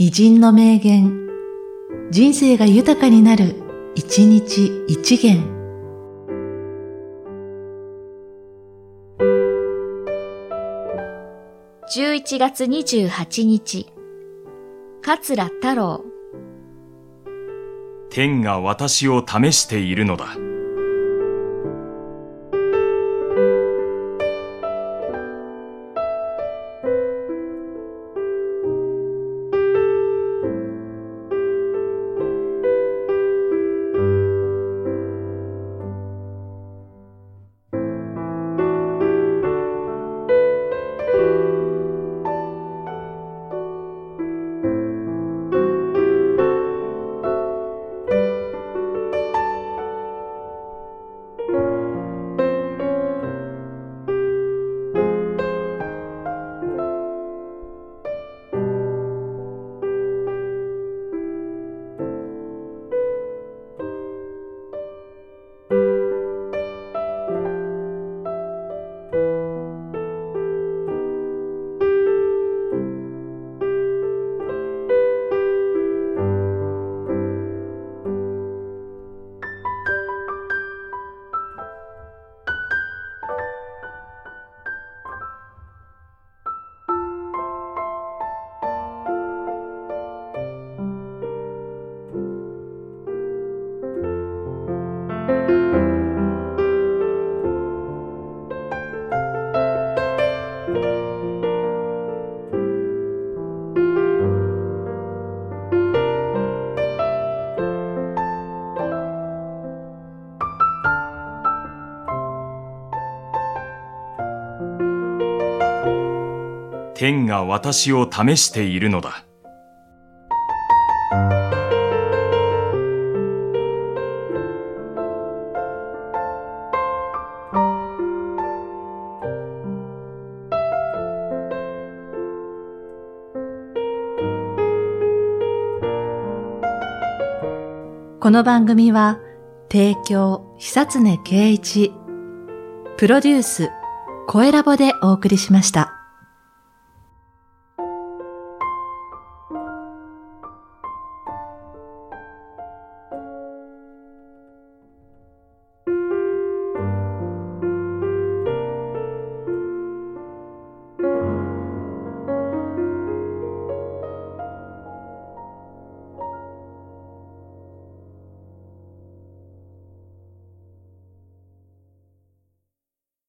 偉人の名言、人生が豊かになる、一日一元。11月28日、桂太郎。天が私を試しているのだ。天が私を試しているのだ。この番組は、提供、久常圭一、プロデュース、声ラボでお送りしました。